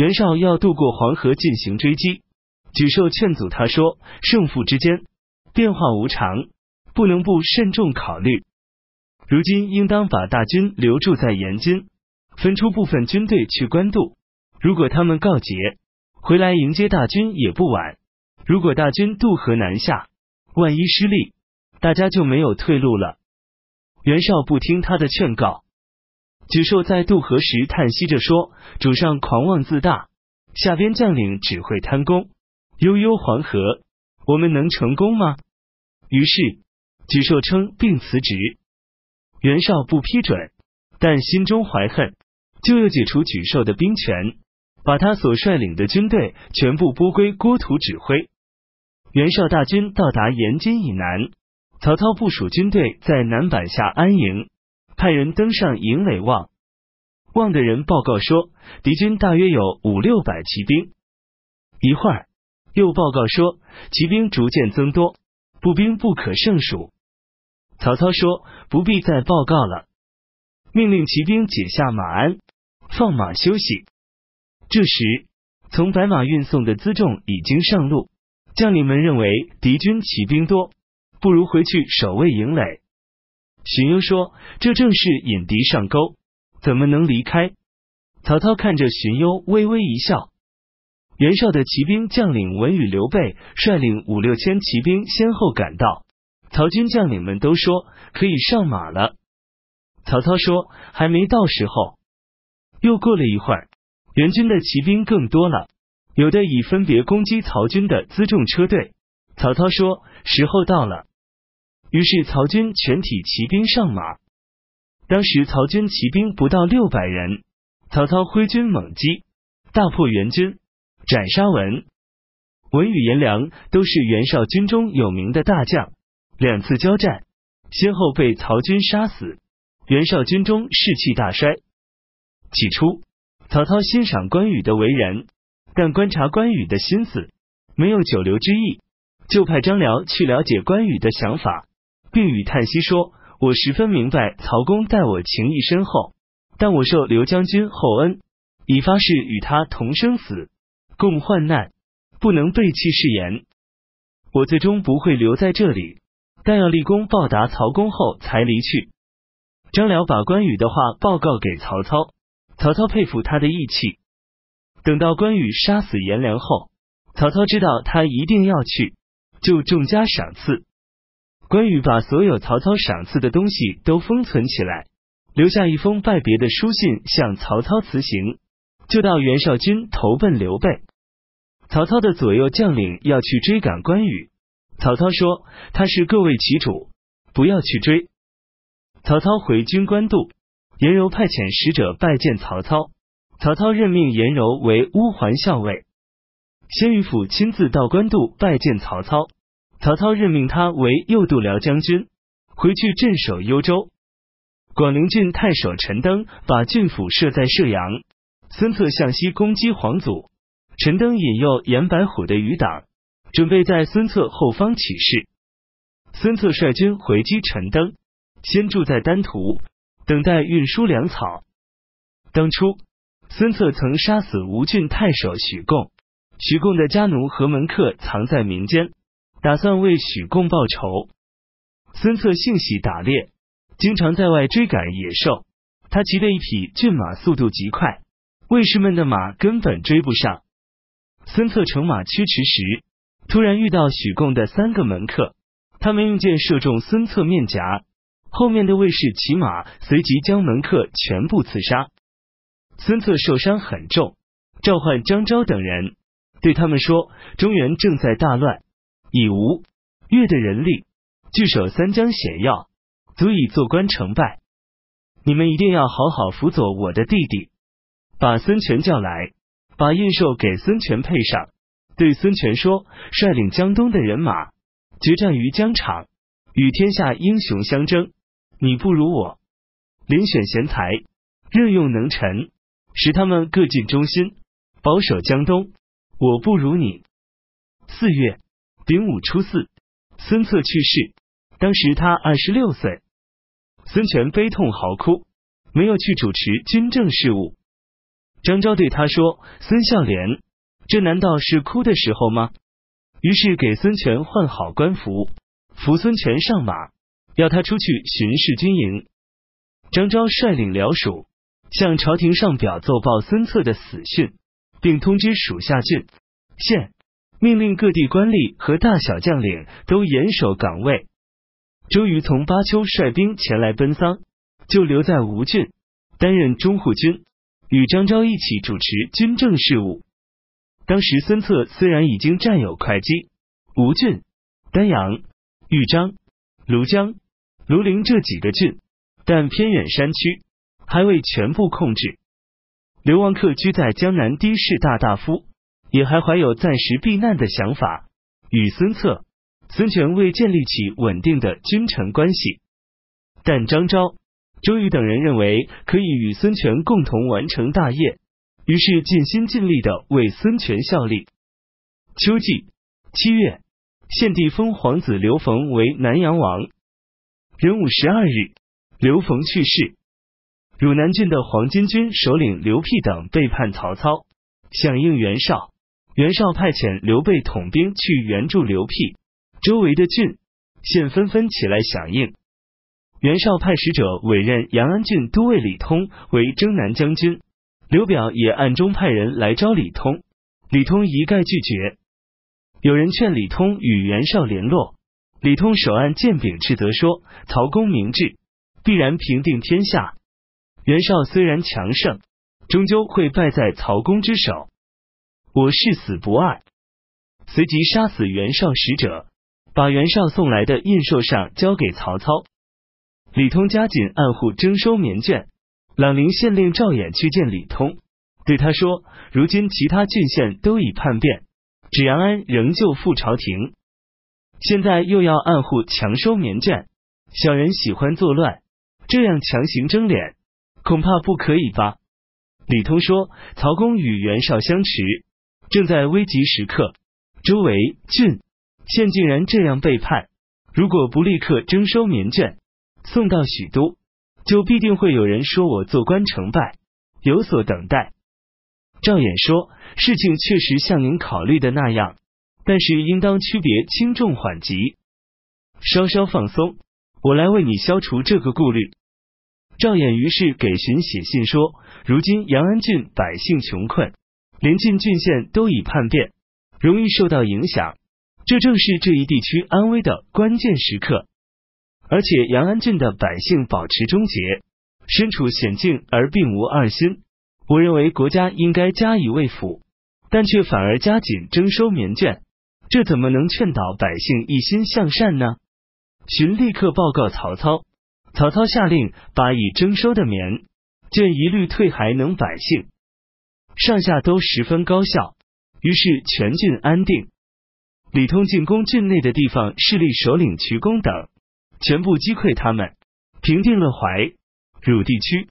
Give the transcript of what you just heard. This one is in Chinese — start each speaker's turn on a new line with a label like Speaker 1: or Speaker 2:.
Speaker 1: 袁绍要渡过黄河进行追击，沮授劝阻他说：“胜负之间，变化无常，不能不慎重考虑。如今应当把大军留驻在延津，分出部分军队去官渡。如果他们告捷，回来迎接大军也不晚。如果大军渡河南下，万一失利，大家就没有退路了。”袁绍不听他的劝告。沮授在渡河时叹息着说：“主上狂妄自大，下边将领只会贪功。悠悠黄河，我们能成功吗？”于是沮授称病辞职。袁绍不批准，但心中怀恨，就又解除沮授的兵权，把他所率领的军队全部拨归郭图指挥。袁绍大军到达延津以南，曹操部署军队在南板下安营。派人登上营垒望，望的人报告说，敌军大约有五六百骑兵。一会儿又报告说，骑兵逐渐增多，步兵不可胜数。曹操说，不必再报告了，命令骑兵解下马鞍，放马休息。这时，从白马运送的辎重已经上路，将领们认为敌军骑兵多，不如回去守卫营垒。荀攸说：“这正是引敌上钩，怎么能离开？”曹操看着荀攸，微微一笑。袁绍的骑兵将领文与刘备率领五六千骑兵先后赶到，曹军将领们都说可以上马了。曹操说：“还没到时候。”又过了一会儿，援军的骑兵更多了，有的已分别攻击曹军的辎重车队。曹操说：“时候到了。”于是曹军全体骑兵上马。当时曹军骑兵不到六百人，曹操挥军猛击，大破援军，斩杀文。文与颜良都是袁绍军中有名的大将，两次交战，先后被曹军杀死，袁绍军中士气大衰。起初，曹操欣赏关羽的为人，但观察关羽的心思，没有久留之意，就派张辽去了解关羽的想法。并与叹息说：“我十分明白曹公待我情谊深厚，但我受刘将军厚恩，已发誓与他同生死，共患难，不能背弃誓言。我最终不会留在这里，但要立功报答曹公后才离去。”张辽把关羽的话报告给曹操，曹操佩服他的义气。等到关羽杀死颜良后，曹操知道他一定要去，就重加赏赐。关羽把所有曹操赏赐的东西都封存起来，留下一封拜别的书信向曹操辞行，就到袁绍军投奔刘备。曹操的左右将领要去追赶关羽，曹操说他是各为其主，不要去追。曹操回军官渡，颜柔派遣使者拜见曹操，曹操任命颜柔为乌桓校尉。先于府亲自到官渡拜见曹操。曹操任命他为右度辽将军，回去镇守幽州。广陵郡太守陈登把郡府设在射阳，孙策向西攻击黄祖，陈登引诱严白虎的余党，准备在孙策后方起事。孙策率军回击陈登，先住在丹徒，等待运输粮草。当初孙策曾杀死吴郡太守许贡，许贡的家奴和门客藏在民间。打算为许贡报仇。孙策性喜打猎，经常在外追赶野兽。他骑的一匹骏马速度极快，卫士们的马根本追不上。孙策乘马驱驰时，突然遇到许贡的三个门客，他们用箭射中孙策面颊，后面的卫士骑马随即将门客全部刺杀。孙策受伤很重，召唤张昭等人，对他们说：“中原正在大乱。”以吴越的人力据守三江险要，足以做官成败。你们一定要好好辅佐我的弟弟。把孙权叫来，把印绶给孙权配上，对孙权说：率领江东的人马决战于疆场，与天下英雄相争。你不如我，遴选贤才，任用能臣，使他们各尽忠心，保守江东。我不如你。四月。丙午初四，孙策去世，当时他二十六岁。孙权悲痛嚎哭，没有去主持军政事务。张昭对他说：“孙孝廉，这难道是哭的时候吗？”于是给孙权换好官服，扶孙权上马，要他出去巡视军营。张昭率领僚属向朝廷上表奏报孙策的死讯，并通知属下郡县，命令各地官吏和大小将领都严守岗位。周瑜从巴丘率兵前来奔丧，就留在吴郡担任中护军。与张昭一起主持军政事务。当时孙策虽然已经占有会稽、吴郡、丹阳、豫章、庐江、庐陵这几个郡，但偏远山区还未全部控制。刘王克居在江南的士大大夫，也还怀有暂时避难的想法，与孙策、孙权未建立起稳定的君臣关系。但张昭。周瑜等人认为可以与孙权共同完成大业，于是尽心尽力的为孙权效力。秋季七月，献帝封皇子刘冯为南阳王。壬午十二日，刘冯去世。汝南郡的黄巾军首领刘辟等背叛曹操，响应袁绍。袁绍派遣刘备统兵去援助刘辟，周围的郡县纷纷起来响应。袁绍派使者委任阳安郡都尉李通为征南将军，刘表也暗中派人来招李通，李通一概拒绝。有人劝李通与袁绍联络，李通手按剑柄斥责说：“曹公明智，必然平定天下。袁绍虽然强盛，终究会败在曹公之手。我誓死不二。”随即杀死袁绍使者，把袁绍送来的印绶上交给曹操。李通加紧按户征收棉卷，朗陵县令赵衍去见李通，对他说：“如今其他郡县都已叛变，芷阳安仍旧附朝廷，现在又要按户强收棉卷，小人喜欢作乱，这样强行征敛，恐怕不可以吧？”李通说：“曹公与袁绍相持，正在危急时刻，周围郡县竟然这样背叛，如果不立刻征收棉卷。”送到许都，就必定会有人说我做官成败，有所等待。赵衍说：“事情确实像您考虑的那样，但是应当区别轻重缓急，稍稍放松，我来为你消除这个顾虑。”赵衍于是给荀写信说：“如今阳安郡百姓穷困，临近郡县都已叛变，容易受到影响，这正是这一地区安危的关键时刻。”而且阳安郡的百姓保持忠节，身处险境而并无二心。我认为国家应该加以慰抚，但却反而加紧征收棉卷，这怎么能劝导百姓一心向善呢？荀立刻报告曹操，曹操下令把已征收的棉卷一律退还能百姓，上下都十分高效，于是全郡安定。李通进攻郡内的地方势力首领瞿公等。全部击溃他们，平定了淮、汝地区。